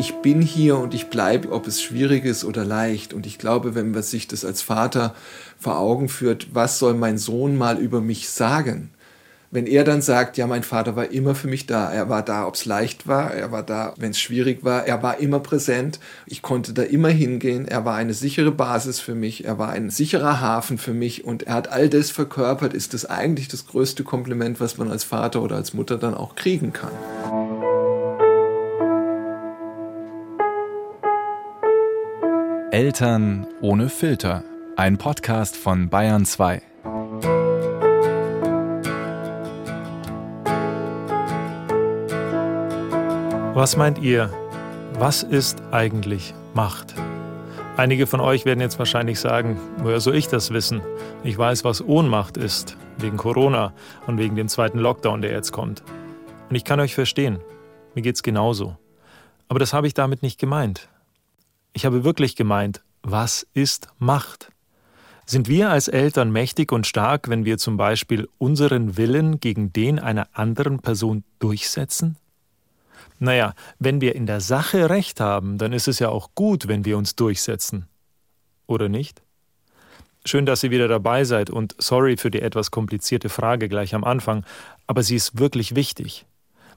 ich bin hier und ich bleibe, ob es schwierig ist oder leicht. Und ich glaube, wenn man sich das als Vater vor Augen führt, was soll mein Sohn mal über mich sagen? Wenn er dann sagt, ja, mein Vater war immer für mich da, er war da, ob es leicht war, er war da, wenn es schwierig war, er war immer präsent, ich konnte da immer hingehen, er war eine sichere Basis für mich, er war ein sicherer Hafen für mich. Und er hat all das verkörpert, ist das eigentlich das größte Kompliment, was man als Vater oder als Mutter dann auch kriegen kann. Eltern ohne Filter. Ein Podcast von Bayern 2. Was meint ihr? Was ist eigentlich Macht? Einige von euch werden jetzt wahrscheinlich sagen, woher soll ich das wissen? Ich weiß, was Ohnmacht ist, wegen Corona und wegen dem zweiten Lockdown, der jetzt kommt. Und ich kann euch verstehen, mir geht's genauso. Aber das habe ich damit nicht gemeint. Ich habe wirklich gemeint, was ist Macht? Sind wir als Eltern mächtig und stark, wenn wir zum Beispiel unseren Willen gegen den einer anderen Person durchsetzen? Naja, wenn wir in der Sache recht haben, dann ist es ja auch gut, wenn wir uns durchsetzen. Oder nicht? Schön, dass ihr wieder dabei seid und sorry für die etwas komplizierte Frage gleich am Anfang, aber sie ist wirklich wichtig.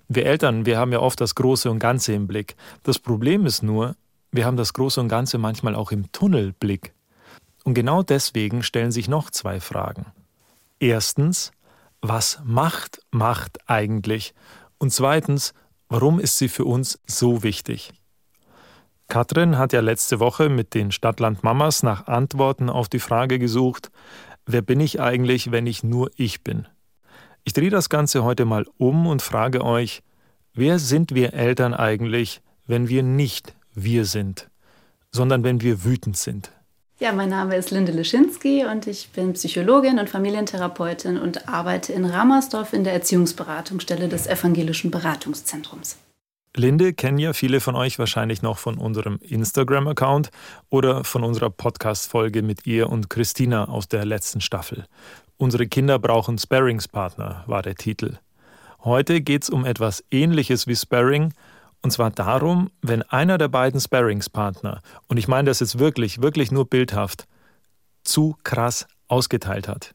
Wir Eltern, wir haben ja oft das Große und Ganze im Blick. Das Problem ist nur, wir haben das Große und Ganze manchmal auch im Tunnelblick. Und genau deswegen stellen sich noch zwei Fragen. Erstens, was macht Macht eigentlich? Und zweitens, warum ist sie für uns so wichtig? Katrin hat ja letzte Woche mit den Stadtland-Mamas nach Antworten auf die Frage gesucht, wer bin ich eigentlich, wenn ich nur ich bin? Ich drehe das Ganze heute mal um und frage euch, wer sind wir Eltern eigentlich, wenn wir nicht wir sind, sondern wenn wir wütend sind. Ja, mein Name ist Linde Leschinski und ich bin Psychologin und Familientherapeutin und arbeite in Ramersdorf in der Erziehungsberatungsstelle des Evangelischen Beratungszentrums. Linde kennen ja viele von euch wahrscheinlich noch von unserem Instagram-Account oder von unserer Podcast-Folge mit ihr und Christina aus der letzten Staffel. Unsere Kinder brauchen Sparringspartner war der Titel. Heute geht es um etwas Ähnliches wie Sparring, und zwar darum, wenn einer der beiden Sparringspartner, und ich meine das jetzt wirklich, wirklich nur bildhaft, zu krass ausgeteilt hat.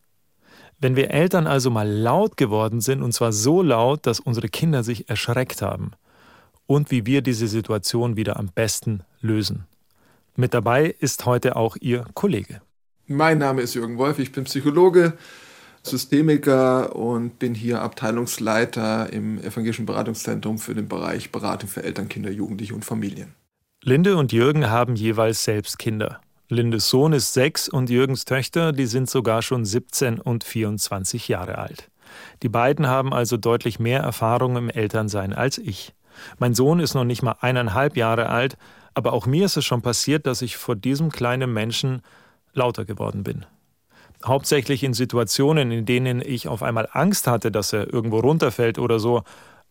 Wenn wir Eltern also mal laut geworden sind, und zwar so laut, dass unsere Kinder sich erschreckt haben, und wie wir diese Situation wieder am besten lösen. Mit dabei ist heute auch Ihr Kollege. Mein Name ist Jürgen Wolf, ich bin Psychologe, Systemiker und bin hier Abteilungsleiter im Evangelischen Beratungszentrum für den Bereich Beratung für Eltern, Kinder, Jugendliche und Familien. Linde und Jürgen haben jeweils selbst Kinder. Lindes Sohn ist sechs und Jürgens Töchter, die sind sogar schon 17 und 24 Jahre alt. Die beiden haben also deutlich mehr Erfahrung im Elternsein als ich. Mein Sohn ist noch nicht mal eineinhalb Jahre alt, aber auch mir ist es schon passiert, dass ich vor diesem kleinen Menschen lauter geworden bin hauptsächlich in Situationen, in denen ich auf einmal Angst hatte, dass er irgendwo runterfällt oder so,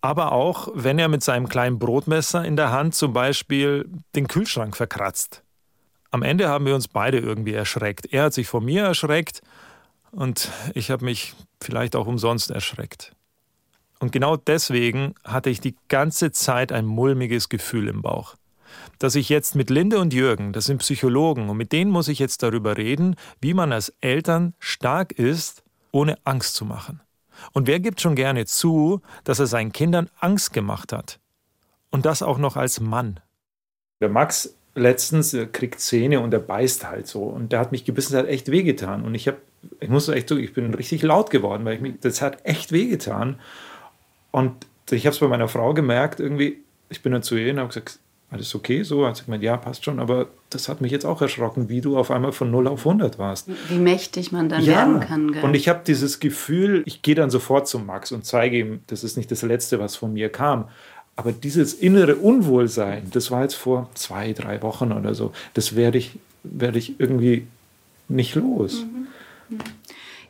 aber auch, wenn er mit seinem kleinen Brotmesser in der Hand zum Beispiel den Kühlschrank verkratzt. Am Ende haben wir uns beide irgendwie erschreckt. Er hat sich vor mir erschreckt und ich habe mich vielleicht auch umsonst erschreckt. Und genau deswegen hatte ich die ganze Zeit ein mulmiges Gefühl im Bauch dass ich jetzt mit Linde und Jürgen, das sind Psychologen, und mit denen muss ich jetzt darüber reden, wie man als Eltern stark ist, ohne Angst zu machen. Und wer gibt schon gerne zu, dass er seinen Kindern Angst gemacht hat? Und das auch noch als Mann. Der Max letztens kriegt Zähne und er beißt halt so. Und der hat mich gebissen, das hat echt wehgetan. Und ich habe, ich muss echt sagen, ich bin richtig laut geworden, weil ich mich, das hat echt wehgetan. Und ich habe es bei meiner Frau gemerkt, irgendwie, ich bin dann zu ihr und habe gesagt, alles okay so? Hat sie gemeint, ja, passt schon, aber das hat mich jetzt auch erschrocken, wie du auf einmal von 0 auf 100 warst. Wie mächtig man dann ja. werden kann. Gell? Und ich habe dieses Gefühl, ich gehe dann sofort zu Max und zeige ihm, das ist nicht das Letzte, was von mir kam. Aber dieses innere Unwohlsein, das war jetzt vor zwei, drei Wochen oder so, das werde ich, werde ich irgendwie nicht los. Mhm.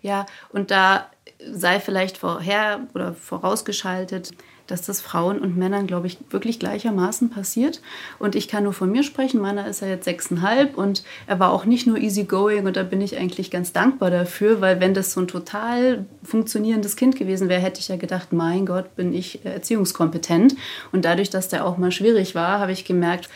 Ja, und da sei vielleicht vorher oder vorausgeschaltet, dass das Frauen und Männern, glaube ich, wirklich gleichermaßen passiert. Und ich kann nur von mir sprechen. Meiner ist ja jetzt sechseinhalb und er war auch nicht nur easygoing und da bin ich eigentlich ganz dankbar dafür, weil wenn das so ein total funktionierendes Kind gewesen wäre, hätte ich ja gedacht, mein Gott, bin ich erziehungskompetent. Und dadurch, dass der auch mal schwierig war, habe ich gemerkt,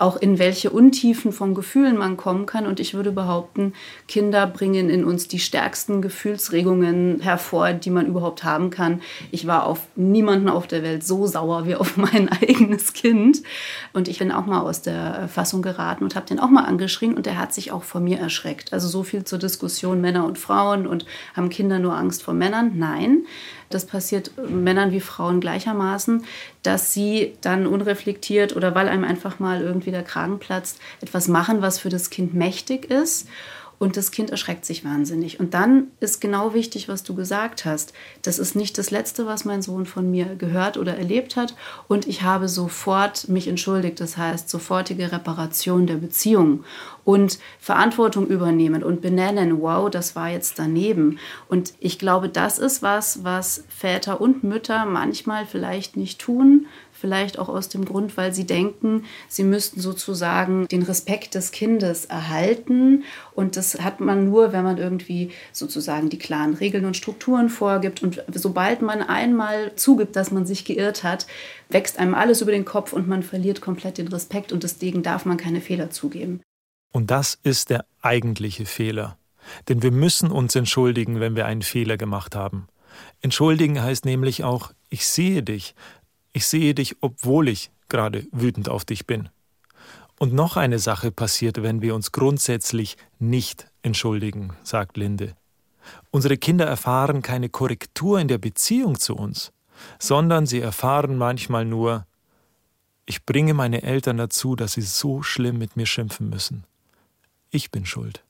auch in welche Untiefen von Gefühlen man kommen kann. Und ich würde behaupten, Kinder bringen in uns die stärksten Gefühlsregungen hervor, die man überhaupt haben kann. Ich war auf niemanden auf der Welt so sauer wie auf mein eigenes Kind. Und ich bin auch mal aus der Fassung geraten und habe den auch mal angeschrien und der hat sich auch vor mir erschreckt. Also so viel zur Diskussion Männer und Frauen und haben Kinder nur Angst vor Männern? Nein. Das passiert Männern wie Frauen gleichermaßen, dass sie dann unreflektiert oder weil einem einfach mal irgendwie der Kragen platzt, etwas machen, was für das Kind mächtig ist und das Kind erschreckt sich wahnsinnig. Und dann ist genau wichtig, was du gesagt hast. Das ist nicht das Letzte, was mein Sohn von mir gehört oder erlebt hat. Und ich habe sofort mich entschuldigt. Das heißt, sofortige Reparation der Beziehung und Verantwortung übernehmen und benennen, wow, das war jetzt daneben. Und ich glaube, das ist was, was Väter und Mütter manchmal vielleicht nicht tun, Vielleicht auch aus dem Grund, weil sie denken, sie müssten sozusagen den Respekt des Kindes erhalten. Und das hat man nur, wenn man irgendwie sozusagen die klaren Regeln und Strukturen vorgibt. Und sobald man einmal zugibt, dass man sich geirrt hat, wächst einem alles über den Kopf und man verliert komplett den Respekt. Und deswegen darf man keine Fehler zugeben. Und das ist der eigentliche Fehler. Denn wir müssen uns entschuldigen, wenn wir einen Fehler gemacht haben. Entschuldigen heißt nämlich auch, ich sehe dich, ich sehe dich, obwohl ich gerade wütend auf dich bin. Und noch eine Sache passiert, wenn wir uns grundsätzlich nicht entschuldigen, sagt Linde. Unsere Kinder erfahren keine Korrektur in der Beziehung zu uns, sondern sie erfahren manchmal nur, ich bringe meine Eltern dazu, dass sie so schlimm mit mir schimpfen müssen. Ich bin schuld.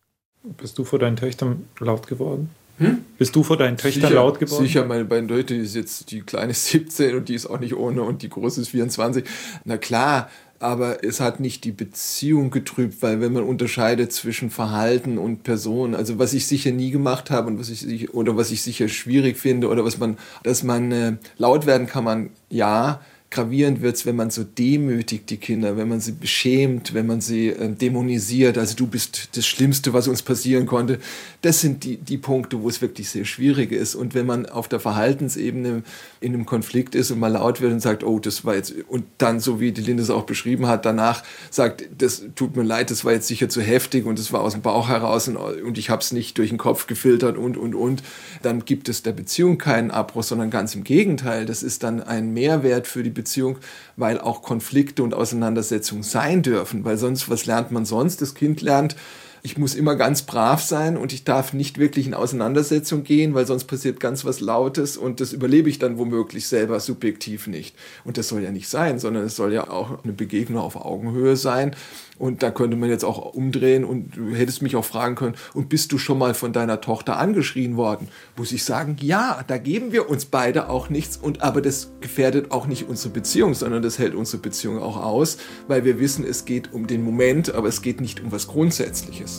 Bist du vor deinen Töchtern laut geworden? Hm? Bist du vor deinen Töchtern sicher, laut geworden? Sicher, meine beiden Töchter, die ist jetzt die kleine 17 und die ist auch nicht ohne und die große ist 24. Na klar, aber es hat nicht die Beziehung getrübt, weil wenn man unterscheidet zwischen Verhalten und Person, also was ich sicher nie gemacht habe und was ich oder was ich sicher schwierig finde oder was man, dass man äh, laut werden kann man ja, gravierend wird es, wenn man so demütigt die Kinder, wenn man sie beschämt, wenn man sie äh, dämonisiert. Also du bist das Schlimmste, was uns passieren konnte. Das sind die, die Punkte, wo es wirklich sehr schwierig ist. Und wenn man auf der Verhaltensebene in einem Konflikt ist und mal laut wird und sagt, oh, das war jetzt, und dann, so wie die Linde es auch beschrieben hat, danach sagt, das tut mir leid, das war jetzt sicher zu heftig und das war aus dem Bauch heraus und, und ich habe es nicht durch den Kopf gefiltert und, und, und, dann gibt es der Beziehung keinen Abbruch, sondern ganz im Gegenteil. Das ist dann ein Mehrwert für die Beziehung, weil auch Konflikte und Auseinandersetzungen sein dürfen, weil sonst, was lernt man sonst? Das Kind lernt, ich muss immer ganz brav sein und ich darf nicht wirklich in Auseinandersetzung gehen, weil sonst passiert ganz was Lautes und das überlebe ich dann womöglich selber subjektiv nicht. Und das soll ja nicht sein, sondern es soll ja auch eine Begegnung auf Augenhöhe sein. Und da könnte man jetzt auch umdrehen und du hättest mich auch fragen können, und bist du schon mal von deiner Tochter angeschrien worden? Muss ich sagen, ja, da geben wir uns beide auch nichts und aber das gefährdet auch nicht unsere Beziehung, sondern das hält unsere Beziehung auch aus, weil wir wissen, es geht um den Moment, aber es geht nicht um was Grundsätzliches.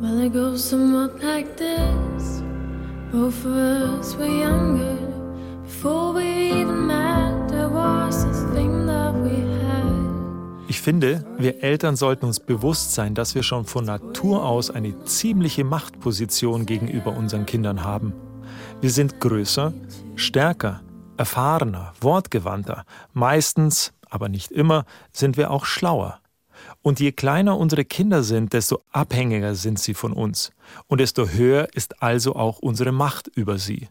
Well, it goes somewhat like this. Both of us were younger before we even met. There was this thing that we ich finde, wir Eltern sollten uns bewusst sein, dass wir schon von Natur aus eine ziemliche Machtposition gegenüber unseren Kindern haben. Wir sind größer, stärker, erfahrener, wortgewandter. Meistens, aber nicht immer, sind wir auch schlauer. Und je kleiner unsere Kinder sind, desto abhängiger sind sie von uns. Und desto höher ist also auch unsere Macht über sie.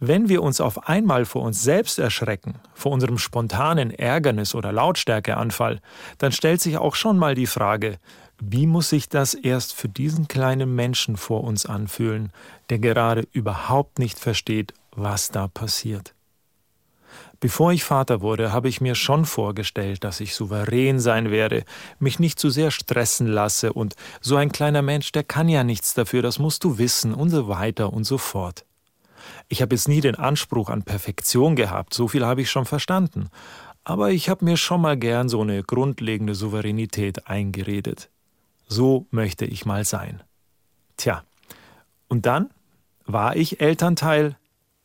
Wenn wir uns auf einmal vor uns selbst erschrecken, vor unserem spontanen Ärgernis oder Lautstärkeanfall, dann stellt sich auch schon mal die Frage, wie muss sich das erst für diesen kleinen Menschen vor uns anfühlen, der gerade überhaupt nicht versteht, was da passiert? Bevor ich Vater wurde, habe ich mir schon vorgestellt, dass ich souverän sein werde, mich nicht zu sehr stressen lasse und so ein kleiner Mensch, der kann ja nichts dafür, das musst du wissen und so weiter und so fort. Ich habe jetzt nie den Anspruch an Perfektion gehabt, so viel habe ich schon verstanden. Aber ich habe mir schon mal gern so eine grundlegende Souveränität eingeredet. So möchte ich mal sein. Tja, und dann war ich Elternteil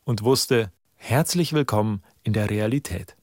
und wusste, herzlich willkommen in der Realität.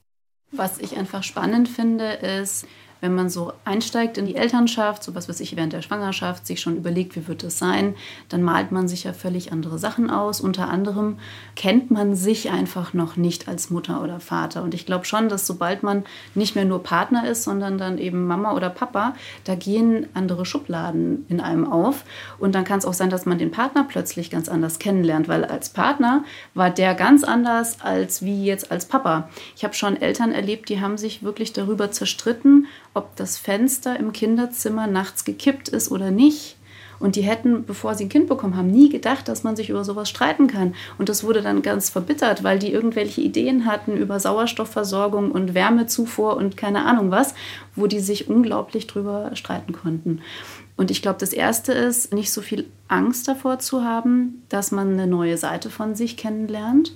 Was ich einfach spannend finde, ist, wenn man so einsteigt in die Elternschaft, so was weiß ich, während der Schwangerschaft, sich schon überlegt, wie wird es sein, dann malt man sich ja völlig andere Sachen aus. Unter anderem kennt man sich einfach noch nicht als Mutter oder Vater. Und ich glaube schon, dass sobald man nicht mehr nur Partner ist, sondern dann eben Mama oder Papa, da gehen andere Schubladen in einem auf. Und dann kann es auch sein, dass man den Partner plötzlich ganz anders kennenlernt, weil als Partner war der ganz anders als wie jetzt als Papa. Ich habe schon Eltern erlebt, die haben sich wirklich darüber zerstritten, ob das Fenster im Kinderzimmer nachts gekippt ist oder nicht. Und die hätten, bevor sie ein Kind bekommen haben, nie gedacht, dass man sich über sowas streiten kann. Und das wurde dann ganz verbittert, weil die irgendwelche Ideen hatten über Sauerstoffversorgung und Wärmezufuhr und keine Ahnung was, wo die sich unglaublich drüber streiten konnten. Und ich glaube, das Erste ist, nicht so viel Angst davor zu haben, dass man eine neue Seite von sich kennenlernt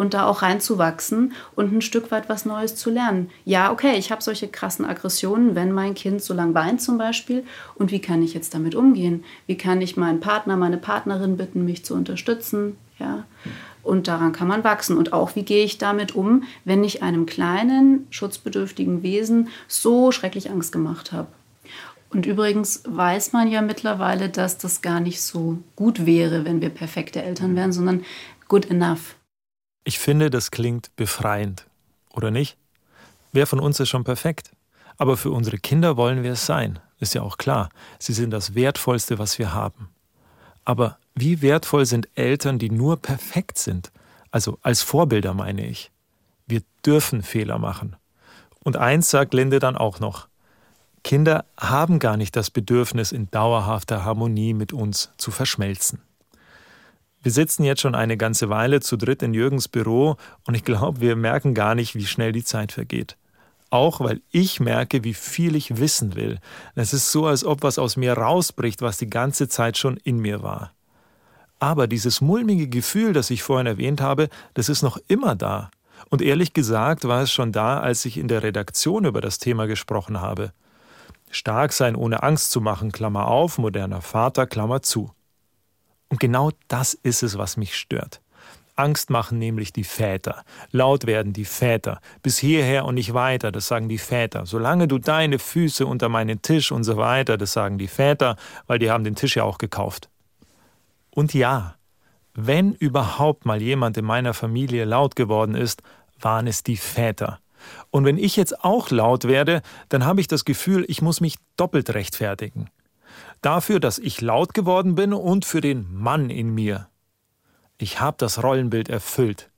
und da auch reinzuwachsen und ein Stück weit was Neues zu lernen. Ja, okay, ich habe solche krassen Aggressionen, wenn mein Kind so lang weint zum Beispiel. Und wie kann ich jetzt damit umgehen? Wie kann ich meinen Partner, meine Partnerin bitten, mich zu unterstützen? Ja. Und daran kann man wachsen. Und auch, wie gehe ich damit um, wenn ich einem kleinen, schutzbedürftigen Wesen so schrecklich Angst gemacht habe? Und übrigens weiß man ja mittlerweile, dass das gar nicht so gut wäre, wenn wir perfekte Eltern wären, sondern good enough. Ich finde, das klingt befreiend, oder nicht? Wer von uns ist schon perfekt? Aber für unsere Kinder wollen wir es sein, ist ja auch klar. Sie sind das Wertvollste, was wir haben. Aber wie wertvoll sind Eltern, die nur perfekt sind? Also als Vorbilder meine ich. Wir dürfen Fehler machen. Und eins sagt Linde dann auch noch. Kinder haben gar nicht das Bedürfnis, in dauerhafter Harmonie mit uns zu verschmelzen. Wir sitzen jetzt schon eine ganze Weile zu dritt in Jürgens Büro und ich glaube, wir merken gar nicht, wie schnell die Zeit vergeht. Auch weil ich merke, wie viel ich wissen will. Es ist so, als ob was aus mir rausbricht, was die ganze Zeit schon in mir war. Aber dieses mulmige Gefühl, das ich vorhin erwähnt habe, das ist noch immer da. Und ehrlich gesagt war es schon da, als ich in der Redaktion über das Thema gesprochen habe. Stark sein ohne Angst zu machen, Klammer auf, moderner Vater, Klammer zu. Und genau das ist es, was mich stört. Angst machen nämlich die Väter. Laut werden die Väter. Bis hierher und nicht weiter, das sagen die Väter. Solange du deine Füße unter meinen Tisch und so weiter, das sagen die Väter, weil die haben den Tisch ja auch gekauft. Und ja, wenn überhaupt mal jemand in meiner Familie laut geworden ist, waren es die Väter. Und wenn ich jetzt auch laut werde, dann habe ich das Gefühl, ich muss mich doppelt rechtfertigen dafür, dass ich laut geworden bin und für den Mann in mir. Ich habe das Rollenbild erfüllt,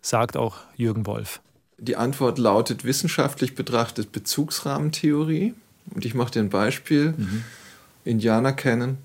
sagt auch Jürgen Wolf. Die Antwort lautet wissenschaftlich betrachtet Bezugsrahmentheorie. Und ich mache dir ein Beispiel. Mhm. Indianer kennen.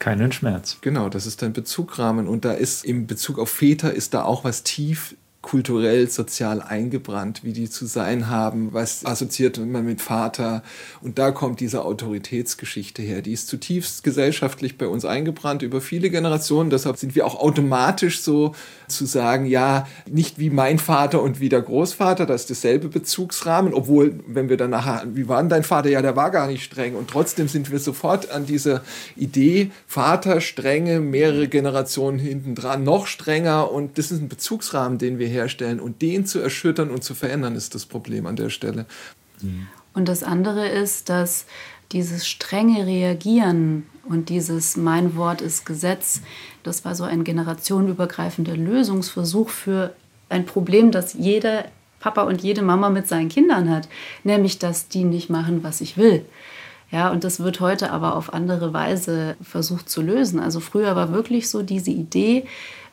Keinen Schmerz. Genau, das ist ein Bezugrahmen. Und da ist im Bezug auf Väter ist da auch was tief kulturell, sozial eingebrannt, wie die zu sein haben, was assoziiert man mit Vater. Und da kommt diese Autoritätsgeschichte her. Die ist zutiefst gesellschaftlich bei uns eingebrannt über viele Generationen. Deshalb sind wir auch automatisch so zu sagen, ja, nicht wie mein Vater und wie der Großvater, das ist dasselbe Bezugsrahmen, obwohl, wenn wir dann nachher, wie war denn dein Vater? Ja, der war gar nicht streng. Und trotzdem sind wir sofort an dieser Idee, Vater strenge, mehrere Generationen hinten dran, noch strenger. Und das ist ein Bezugsrahmen, den wir herstellen. Und den zu erschüttern und zu verändern, ist das Problem an der Stelle. Und das andere ist, dass dieses strenge Reagieren und dieses Mein Wort ist Gesetz, das war so ein generationenübergreifender Lösungsversuch für ein Problem, das jeder Papa und jede Mama mit seinen Kindern hat, nämlich dass die nicht machen, was ich will. Ja, und das wird heute aber auf andere Weise versucht zu lösen. Also früher war wirklich so diese Idee,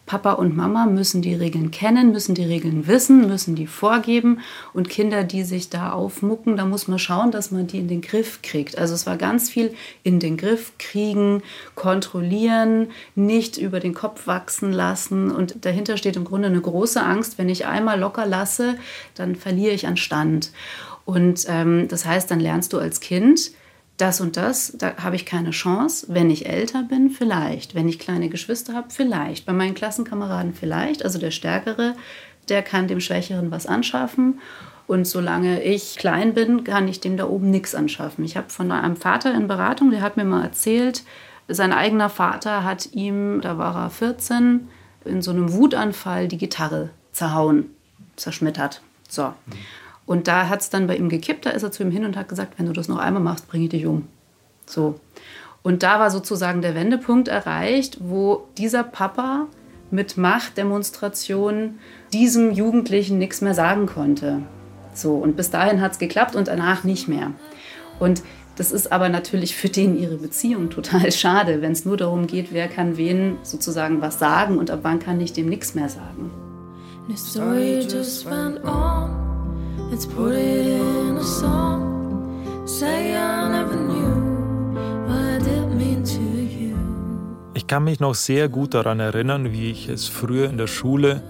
Papa und Mama müssen die Regeln kennen, müssen die Regeln wissen, müssen die vorgeben. Und Kinder, die sich da aufmucken, da muss man schauen, dass man die in den Griff kriegt. Also es war ganz viel in den Griff kriegen, kontrollieren, nicht über den Kopf wachsen lassen. Und dahinter steht im Grunde eine große Angst, wenn ich einmal locker lasse, dann verliere ich an Stand. Und ähm, das heißt, dann lernst du als Kind, das und das, da habe ich keine Chance. Wenn ich älter bin, vielleicht. Wenn ich kleine Geschwister habe, vielleicht. Bei meinen Klassenkameraden vielleicht. Also der Stärkere, der kann dem Schwächeren was anschaffen. Und solange ich klein bin, kann ich dem da oben nichts anschaffen. Ich habe von einem Vater in Beratung, der hat mir mal erzählt, sein eigener Vater hat ihm, da war er 14, in so einem Wutanfall die Gitarre zerhauen. zerschmettert. So. Und da hat es dann bei ihm gekippt, da ist er zu ihm hin und hat gesagt, wenn du das noch einmal machst, bringe ich dich um. So. Und da war sozusagen der Wendepunkt erreicht, wo dieser Papa mit Machtdemonstrationen diesem Jugendlichen nichts mehr sagen konnte. So, und bis dahin hat es geklappt und danach nicht mehr. Und das ist aber natürlich für den ihre Beziehung total schade, wenn es nur darum geht, wer kann wen sozusagen was sagen und ab wann kann ich dem nichts mehr sagen. Went on. Let's put it in a song. Say I never knew what I did mean to you. Ich kann mich noch sehr gut daran erinnern, wie ich es früher in der Schule,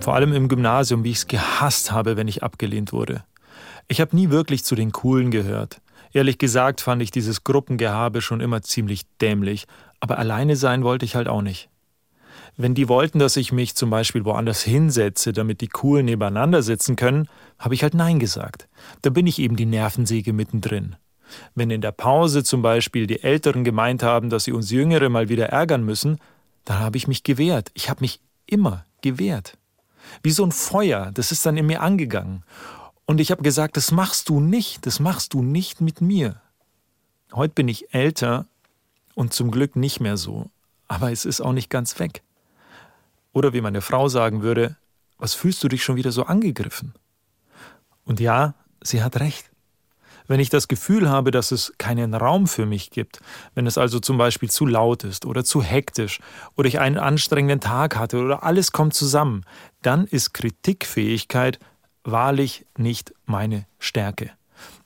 vor allem im Gymnasium, wie ich es gehasst habe, wenn ich abgelehnt wurde. Ich habe nie wirklich zu den Coolen gehört. Ehrlich gesagt fand ich dieses Gruppengehabe schon immer ziemlich dämlich, aber alleine sein wollte ich halt auch nicht. Wenn die wollten, dass ich mich zum Beispiel woanders hinsetze, damit die Coolen nebeneinander sitzen können, habe ich halt Nein gesagt. Da bin ich eben die Nervensäge mittendrin. Wenn in der Pause zum Beispiel die Älteren gemeint haben, dass sie uns Jüngere mal wieder ärgern müssen, dann habe ich mich gewehrt. Ich habe mich immer gewehrt. Wie so ein Feuer, das ist dann in mir angegangen. Und ich habe gesagt, das machst du nicht, das machst du nicht mit mir. Heute bin ich älter und zum Glück nicht mehr so, aber es ist auch nicht ganz weg. Oder wie meine Frau sagen würde, was fühlst du dich schon wieder so angegriffen? Und ja, sie hat recht. Wenn ich das Gefühl habe, dass es keinen Raum für mich gibt, wenn es also zum Beispiel zu laut ist oder zu hektisch oder ich einen anstrengenden Tag hatte oder alles kommt zusammen, dann ist Kritikfähigkeit wahrlich nicht meine Stärke.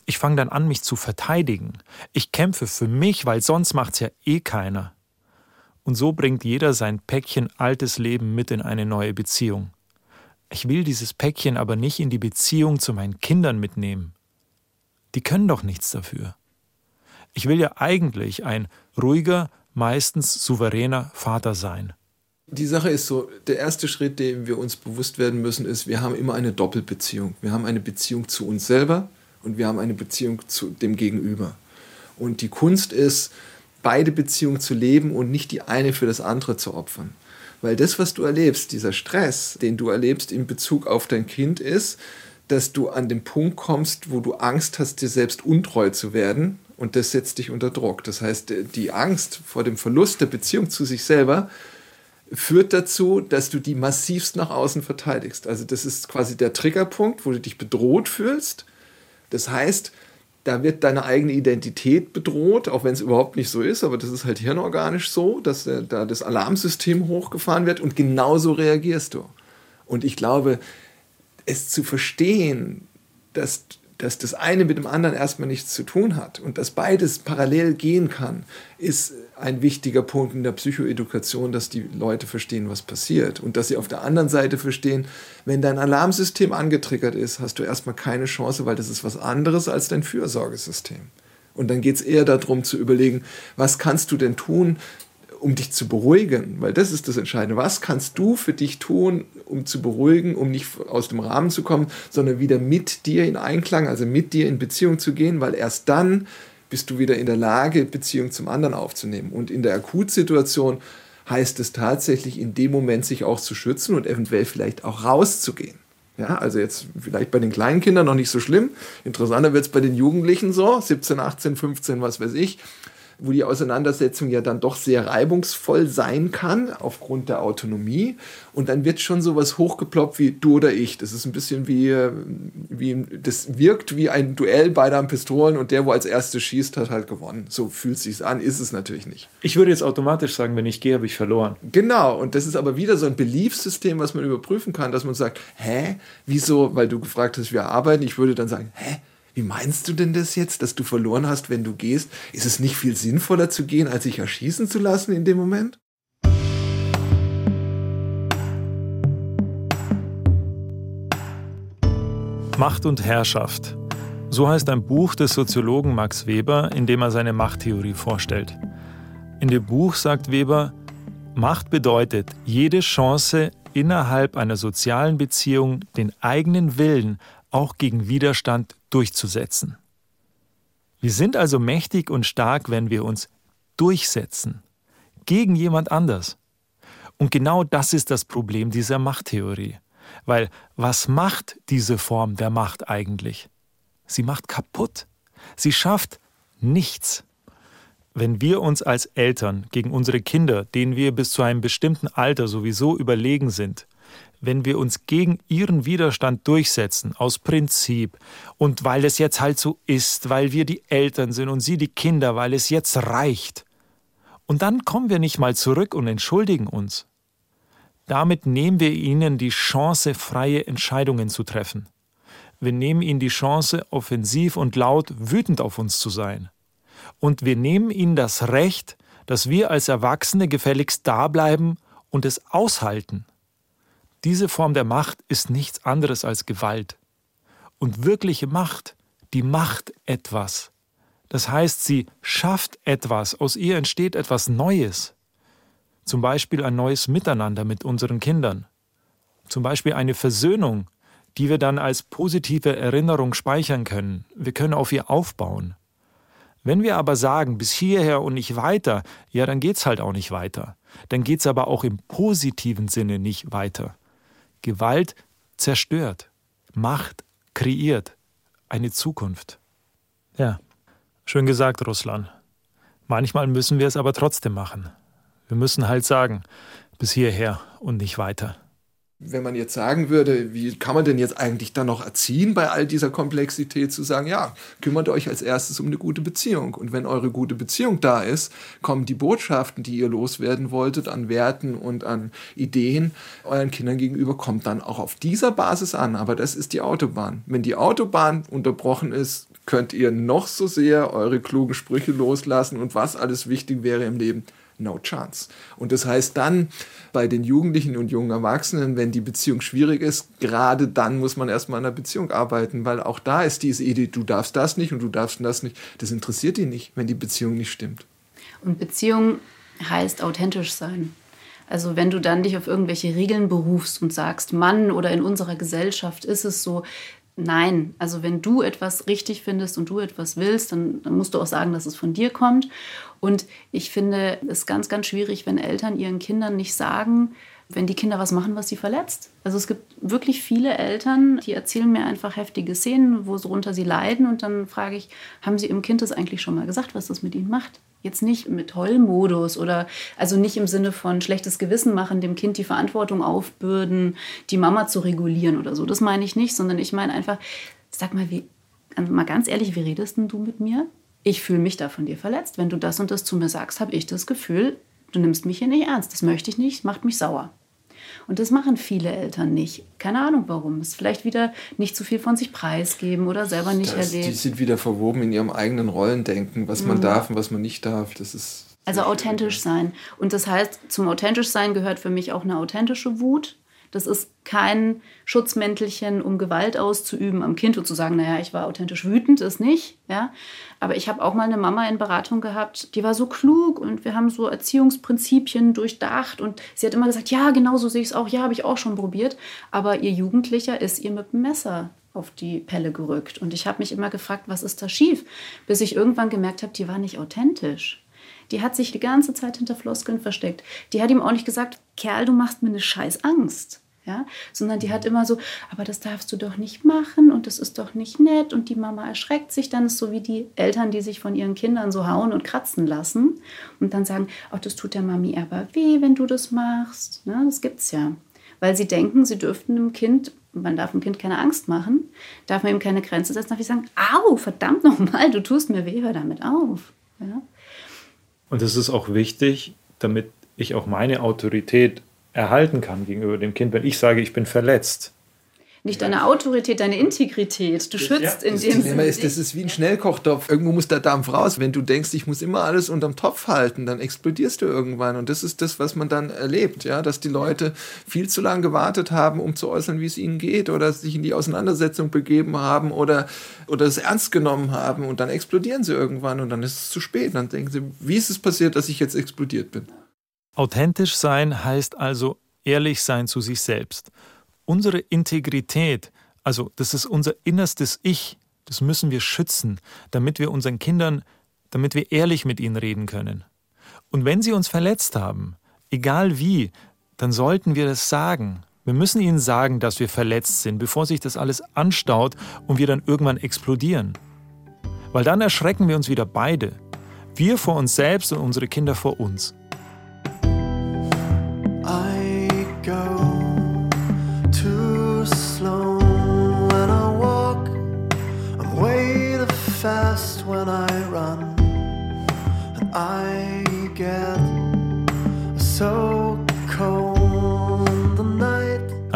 Ich fange dann an, mich zu verteidigen. Ich kämpfe für mich, weil sonst macht's ja eh keiner. Und so bringt jeder sein Päckchen altes Leben mit in eine neue Beziehung. Ich will dieses Päckchen aber nicht in die Beziehung zu meinen Kindern mitnehmen. Die können doch nichts dafür. Ich will ja eigentlich ein ruhiger, meistens souveräner Vater sein. Die Sache ist so, der erste Schritt, dem wir uns bewusst werden müssen, ist, wir haben immer eine Doppelbeziehung. Wir haben eine Beziehung zu uns selber und wir haben eine Beziehung zu dem Gegenüber. Und die Kunst ist, beide Beziehungen zu leben und nicht die eine für das andere zu opfern. Weil das, was du erlebst, dieser Stress, den du erlebst in Bezug auf dein Kind, ist, dass du an den Punkt kommst, wo du Angst hast, dir selbst untreu zu werden. Und das setzt dich unter Druck. Das heißt, die Angst vor dem Verlust der Beziehung zu sich selber führt dazu, dass du die massivst nach außen verteidigst. Also das ist quasi der Triggerpunkt, wo du dich bedroht fühlst. Das heißt, da wird deine eigene Identität bedroht, auch wenn es überhaupt nicht so ist, aber das ist halt hirnorganisch so, dass äh, da das Alarmsystem hochgefahren wird und genauso reagierst du. Und ich glaube, es zu verstehen, dass dass das eine mit dem anderen erstmal nichts zu tun hat und dass beides parallel gehen kann, ist ein wichtiger Punkt in der Psychoedukation, dass die Leute verstehen, was passiert und dass sie auf der anderen Seite verstehen, wenn dein Alarmsystem angetriggert ist, hast du erstmal keine Chance, weil das ist was anderes als dein Fürsorgesystem. Und dann geht es eher darum zu überlegen, was kannst du denn tun, um dich zu beruhigen, weil das ist das Entscheidende. Was kannst du für dich tun, um zu beruhigen, um nicht aus dem Rahmen zu kommen, sondern wieder mit dir in Einklang, also mit dir in Beziehung zu gehen, weil erst dann bist du wieder in der Lage, Beziehung zum anderen aufzunehmen. Und in der Akutsituation heißt es tatsächlich, in dem Moment sich auch zu schützen und eventuell vielleicht auch rauszugehen. Ja, also jetzt vielleicht bei den kleinen Kindern noch nicht so schlimm. Interessanter wird es bei den Jugendlichen so, 17, 18, 15, was weiß ich wo die Auseinandersetzung ja dann doch sehr reibungsvoll sein kann aufgrund der Autonomie. Und dann wird schon sowas hochgeploppt wie du oder ich. Das ist ein bisschen wie, wie das wirkt wie ein Duell beider Pistolen und der, wo als erstes schießt, hat halt gewonnen. So fühlt es sich an, ist es natürlich nicht. Ich würde jetzt automatisch sagen, wenn ich gehe, habe ich verloren. Genau, und das ist aber wieder so ein Beliefssystem, was man überprüfen kann, dass man sagt, hä, wieso, weil du gefragt hast, wie wir arbeiten, ich würde dann sagen, hä, wie meinst du denn das jetzt, dass du verloren hast, wenn du gehst? Ist es nicht viel sinnvoller zu gehen, als sich erschießen zu lassen in dem Moment? Macht und Herrschaft. So heißt ein Buch des Soziologen Max Weber, in dem er seine Machttheorie vorstellt. In dem Buch sagt Weber, Macht bedeutet, jede Chance innerhalb einer sozialen Beziehung den eigenen Willen auch gegen Widerstand durchzusetzen. Wir sind also mächtig und stark, wenn wir uns durchsetzen gegen jemand anders. Und genau das ist das Problem dieser Machttheorie. Weil was macht diese Form der Macht eigentlich? Sie macht kaputt. Sie schafft nichts. Wenn wir uns als Eltern gegen unsere Kinder, denen wir bis zu einem bestimmten Alter sowieso überlegen sind, wenn wir uns gegen ihren Widerstand durchsetzen, aus Prinzip und weil es jetzt halt so ist, weil wir die Eltern sind und sie die Kinder, weil es jetzt reicht. Und dann kommen wir nicht mal zurück und entschuldigen uns. Damit nehmen wir ihnen die Chance, freie Entscheidungen zu treffen. Wir nehmen ihnen die Chance, offensiv und laut wütend auf uns zu sein. Und wir nehmen ihnen das Recht, dass wir als Erwachsene gefälligst dableiben und es aushalten. Diese Form der Macht ist nichts anderes als Gewalt. Und wirkliche Macht, die macht etwas. Das heißt, sie schafft etwas, aus ihr entsteht etwas Neues. Zum Beispiel ein neues Miteinander mit unseren Kindern. Zum Beispiel eine Versöhnung, die wir dann als positive Erinnerung speichern können. Wir können auf ihr aufbauen. Wenn wir aber sagen, bis hierher und nicht weiter, ja, dann geht's halt auch nicht weiter. Dann geht's aber auch im positiven Sinne nicht weiter. Gewalt zerstört, Macht kreiert eine Zukunft. Ja, schön gesagt, Russland. Manchmal müssen wir es aber trotzdem machen. Wir müssen halt sagen, bis hierher und nicht weiter wenn man jetzt sagen würde, wie kann man denn jetzt eigentlich dann noch erziehen bei all dieser Komplexität, zu sagen, ja, kümmert euch als erstes um eine gute Beziehung. Und wenn eure gute Beziehung da ist, kommen die Botschaften, die ihr loswerden wolltet, an Werten und an Ideen euren Kindern gegenüber, kommt dann auch auf dieser Basis an. Aber das ist die Autobahn. Wenn die Autobahn unterbrochen ist, könnt ihr noch so sehr eure klugen Sprüche loslassen und was alles wichtig wäre im Leben no chance. Und das heißt dann bei den Jugendlichen und jungen Erwachsenen, wenn die Beziehung schwierig ist, gerade dann muss man erstmal an der Beziehung arbeiten, weil auch da ist diese Idee, du darfst das nicht und du darfst das nicht, das interessiert die nicht, wenn die Beziehung nicht stimmt. Und Beziehung heißt authentisch sein. Also wenn du dann dich auf irgendwelche Regeln berufst und sagst, Mann oder in unserer Gesellschaft ist es so, Nein, also wenn du etwas richtig findest und du etwas willst, dann, dann, musst du auch sagen, dass es von dir kommt. Und ich finde es ganz, ganz schwierig, wenn Eltern ihren Kindern nicht sagen, wenn die Kinder was machen, was sie verletzt. Also es gibt wirklich viele Eltern, die erzählen mir einfach heftige Szenen, wo worunter sie leiden. Und dann frage ich, haben sie ihrem Kind das eigentlich schon mal gesagt, was das mit ihnen macht? Jetzt nicht mit Heulmodus oder also nicht im Sinne von schlechtes Gewissen machen, dem Kind die Verantwortung aufbürden, die Mama zu regulieren oder so. Das meine ich nicht, sondern ich meine einfach, sag mal, wie, mal ganz ehrlich, wie redest denn du mit mir? Ich fühle mich da von dir verletzt. Wenn du das und das zu mir sagst, habe ich das Gefühl, du nimmst mich hier nicht ernst. Das möchte ich nicht, macht mich sauer. Und das machen viele Eltern nicht. Keine Ahnung warum. Es ist vielleicht wieder nicht zu viel von sich preisgeben oder selber nicht das, erleben. Die sind wieder verwoben in ihrem eigenen Rollendenken, was man mhm. darf und was man nicht darf. Das ist also authentisch sein. Und das heißt, zum authentisch sein gehört für mich auch eine authentische Wut. Das ist kein Schutzmäntelchen, um Gewalt auszuüben am Kind und zu sagen, naja, ich war authentisch wütend, ist nicht. Ja? Aber ich habe auch mal eine Mama in Beratung gehabt, die war so klug und wir haben so Erziehungsprinzipien durchdacht und sie hat immer gesagt, ja, genau so sehe ich es auch, ja, habe ich auch schon probiert. Aber ihr Jugendlicher ist ihr mit dem Messer auf die Pelle gerückt. Und ich habe mich immer gefragt, was ist da schief? Bis ich irgendwann gemerkt habe, die war nicht authentisch. Die hat sich die ganze Zeit hinter Floskeln versteckt. Die hat ihm auch nicht gesagt, Kerl, du machst mir eine scheiß Angst ja, sondern die hat immer so, aber das darfst du doch nicht machen und das ist doch nicht nett und die Mama erschreckt sich dann, ist so wie die Eltern, die sich von ihren Kindern so hauen und kratzen lassen und dann sagen, oh, das tut der Mami aber weh, wenn du das machst. Ne, das gibt's ja, weil sie denken, sie dürften einem Kind, man darf dem Kind keine Angst machen, darf man ihm keine Grenze setzen, darf ich sagen, au, verdammt nochmal, du tust mir weh, hör damit auf. Ja? Und es ist auch wichtig, damit ich auch meine Autorität erhalten kann gegenüber dem Kind, wenn ich sage, ich bin verletzt. Nicht deine Autorität, deine Integrität. Du schützt ja, in dem Sinne. Ist, das ist wie ein Schnellkochtopf. Irgendwo muss der Dampf raus. Wenn du denkst, ich muss immer alles unterm Topf halten, dann explodierst du irgendwann. Und das ist das, was man dann erlebt, ja, dass die Leute viel zu lange gewartet haben, um zu äußern, wie es ihnen geht, oder sich in die Auseinandersetzung begeben haben oder, oder es ernst genommen haben. Und dann explodieren sie irgendwann und dann ist es zu spät. Dann denken sie, wie ist es passiert, dass ich jetzt explodiert bin? Authentisch sein heißt also ehrlich sein zu sich selbst. Unsere Integrität, also das ist unser innerstes Ich, das müssen wir schützen, damit wir unseren Kindern, damit wir ehrlich mit ihnen reden können. Und wenn sie uns verletzt haben, egal wie, dann sollten wir das sagen. Wir müssen ihnen sagen, dass wir verletzt sind, bevor sich das alles anstaut und wir dann irgendwann explodieren. Weil dann erschrecken wir uns wieder beide. Wir vor uns selbst und unsere Kinder vor uns.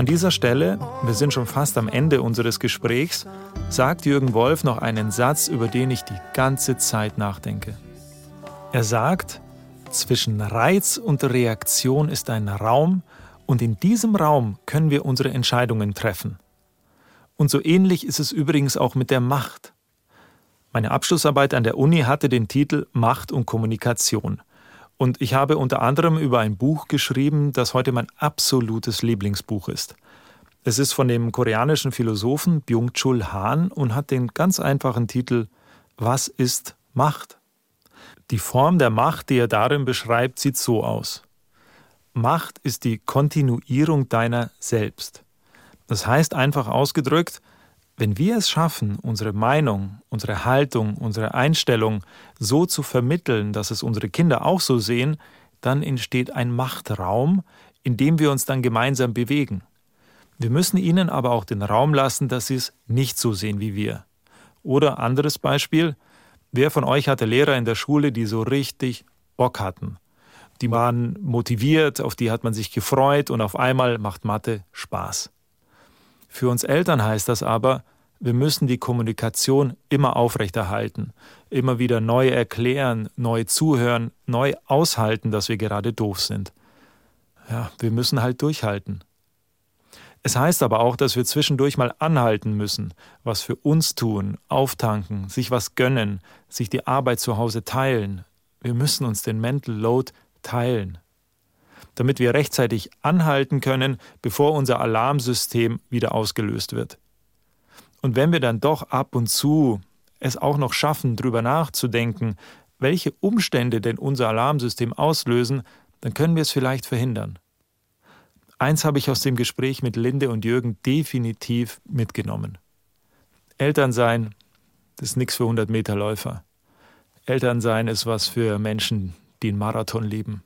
Dieser Stelle, wir sind schon fast am Ende unseres Gesprächs, sagt Jürgen Wolf noch einen Satz, über den ich die ganze Zeit nachdenke. Er sagt, zwischen Reiz und Reaktion ist ein Raum und in diesem Raum können wir unsere Entscheidungen treffen. Und so ähnlich ist es übrigens auch mit der Macht. Meine Abschlussarbeit an der Uni hatte den Titel Macht und Kommunikation. Und ich habe unter anderem über ein Buch geschrieben, das heute mein absolutes Lieblingsbuch ist. Es ist von dem koreanischen Philosophen Byung-Chul Han und hat den ganz einfachen Titel Was ist Macht? Die Form der Macht, die er darin beschreibt, sieht so aus. Macht ist die Kontinuierung deiner selbst. Das heißt einfach ausgedrückt, wenn wir es schaffen, unsere Meinung, unsere Haltung, unsere Einstellung so zu vermitteln, dass es unsere Kinder auch so sehen, dann entsteht ein Machtraum, in dem wir uns dann gemeinsam bewegen. Wir müssen ihnen aber auch den Raum lassen, dass sie es nicht so sehen wie wir. Oder anderes Beispiel, Wer von euch hatte Lehrer in der Schule, die so richtig Bock hatten? Die waren motiviert, auf die hat man sich gefreut und auf einmal macht Mathe Spaß. Für uns Eltern heißt das aber, wir müssen die Kommunikation immer aufrechterhalten, immer wieder neu erklären, neu zuhören, neu aushalten, dass wir gerade doof sind. Ja, wir müssen halt durchhalten. Es heißt aber auch, dass wir zwischendurch mal anhalten müssen, was für uns tun, auftanken, sich was gönnen, sich die Arbeit zu Hause teilen. Wir müssen uns den Mental Load teilen, damit wir rechtzeitig anhalten können, bevor unser Alarmsystem wieder ausgelöst wird. Und wenn wir dann doch ab und zu es auch noch schaffen, drüber nachzudenken, welche Umstände denn unser Alarmsystem auslösen, dann können wir es vielleicht verhindern. Eins habe ich aus dem Gespräch mit Linde und Jürgen definitiv mitgenommen. Elternsein, das ist nichts für 100-Meter-Läufer. Elternsein ist was für Menschen, die einen Marathon lieben.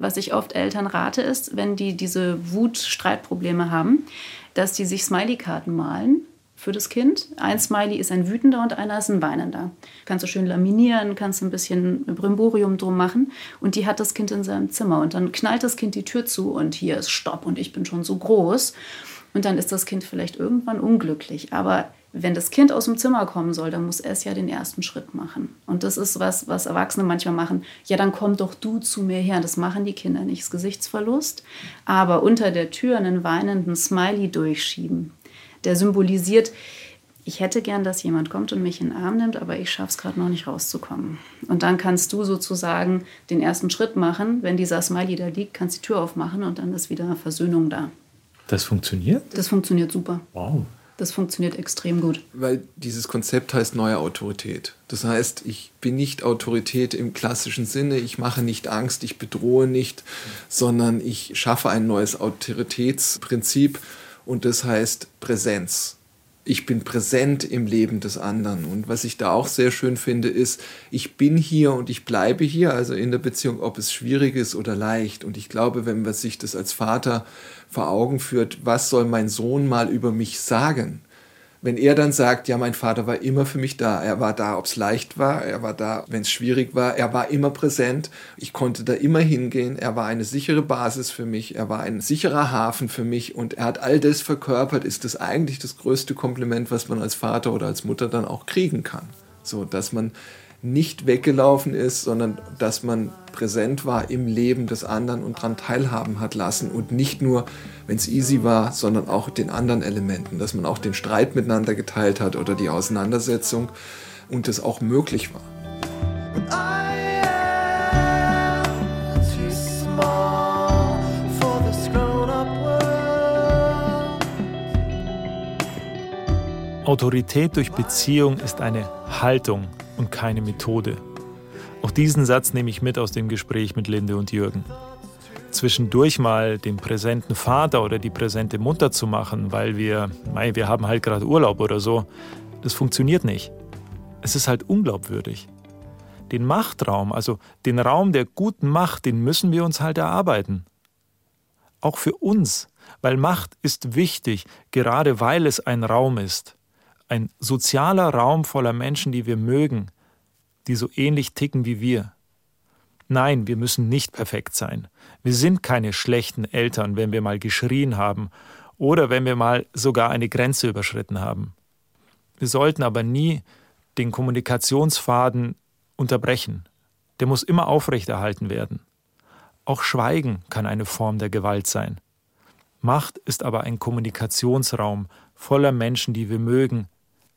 Was ich oft Eltern rate, ist, wenn die diese Wut-Streitprobleme haben, dass die sich Smiley-Karten malen für das Kind. Ein Smiley ist ein wütender und einer ist ein weinender. Kannst du schön laminieren, kannst ein bisschen Brimborium drum machen. Und die hat das Kind in seinem Zimmer. Und dann knallt das Kind die Tür zu und hier ist Stopp und ich bin schon so groß. Und dann ist das Kind vielleicht irgendwann unglücklich. Aber wenn das Kind aus dem Zimmer kommen soll, dann muss es ja den ersten Schritt machen. Und das ist was, was Erwachsene manchmal machen. Ja, dann komm doch du zu mir her. Das machen die Kinder nicht, das Gesichtsverlust. Aber unter der Tür einen weinenden Smiley durchschieben, der symbolisiert, ich hätte gern, dass jemand kommt und mich in den Arm nimmt, aber ich schaffe es gerade noch nicht rauszukommen. Und dann kannst du sozusagen den ersten Schritt machen. Wenn dieser Smiley da liegt, kannst du die Tür aufmachen und dann ist wieder Versöhnung da. Das funktioniert? Das funktioniert super. Wow. Das funktioniert extrem gut. Weil dieses Konzept heißt neue Autorität. Das heißt, ich bin nicht Autorität im klassischen Sinne, ich mache nicht Angst, ich bedrohe nicht, sondern ich schaffe ein neues Autoritätsprinzip und das heißt Präsenz. Ich bin präsent im Leben des anderen. Und was ich da auch sehr schön finde, ist, ich bin hier und ich bleibe hier, also in der Beziehung, ob es schwierig ist oder leicht. Und ich glaube, wenn man sich das als Vater vor Augen führt, was soll mein Sohn mal über mich sagen? wenn er dann sagt, ja, mein Vater war immer für mich da, er war da, ob es leicht war, er war da, wenn es schwierig war, er war immer präsent, ich konnte da immer hingehen, er war eine sichere Basis für mich, er war ein sicherer Hafen für mich und er hat all das verkörpert, ist das eigentlich das größte Kompliment, was man als Vater oder als Mutter dann auch kriegen kann. So, dass man nicht weggelaufen ist, sondern dass man präsent war im Leben des anderen und daran teilhaben hat lassen und nicht nur, wenn es easy war, sondern auch den anderen Elementen, dass man auch den Streit miteinander geteilt hat oder die Auseinandersetzung und es auch möglich war. Autorität durch Beziehung ist eine Haltung und keine Methode. Auch diesen Satz nehme ich mit aus dem Gespräch mit Linde und Jürgen. zwischendurch mal den präsenten Vater oder die präsente Mutter zu machen, weil wir, mei, wir haben halt gerade Urlaub oder so, das funktioniert nicht. Es ist halt unglaubwürdig. Den Machtraum, also den Raum der guten Macht, den müssen wir uns halt erarbeiten. Auch für uns, weil Macht ist wichtig, gerade weil es ein Raum ist. Ein sozialer Raum voller Menschen, die wir mögen, die so ähnlich ticken wie wir. Nein, wir müssen nicht perfekt sein. Wir sind keine schlechten Eltern, wenn wir mal geschrien haben oder wenn wir mal sogar eine Grenze überschritten haben. Wir sollten aber nie den Kommunikationsfaden unterbrechen. Der muss immer aufrechterhalten werden. Auch Schweigen kann eine Form der Gewalt sein. Macht ist aber ein Kommunikationsraum voller Menschen, die wir mögen,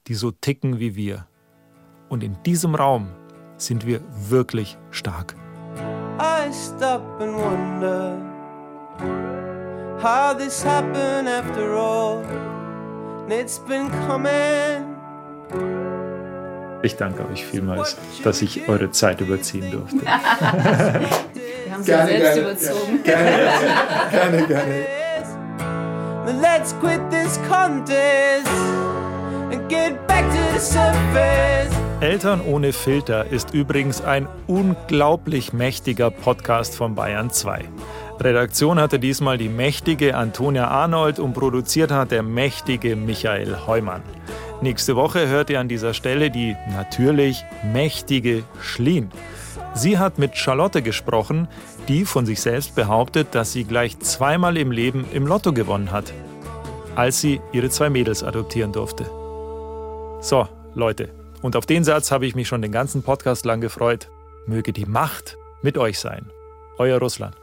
die so ticken wie wir. Und in diesem Raum sind wir wirklich stark. I stop and wonder how this happened after all. It's been coming. Ich danke euch vielmals, dass ich eure Zeit überziehen durfte. Wir haben sie gerne, selbst gerne, überzogen. Gerne, gerne, gerne. Let's quit this contest Eltern ohne Filter ist übrigens ein unglaublich mächtiger Podcast von Bayern 2. Redaktion hatte diesmal die mächtige Antonia Arnold und produziert hat der mächtige Michael Heumann. Nächste Woche hört ihr an dieser Stelle die natürlich mächtige Schlien. Sie hat mit Charlotte gesprochen, die von sich selbst behauptet, dass sie gleich zweimal im Leben im Lotto gewonnen hat, als sie ihre zwei Mädels adoptieren durfte. So, Leute, und auf den Satz habe ich mich schon den ganzen Podcast lang gefreut. Möge die Macht mit euch sein. Euer Russland.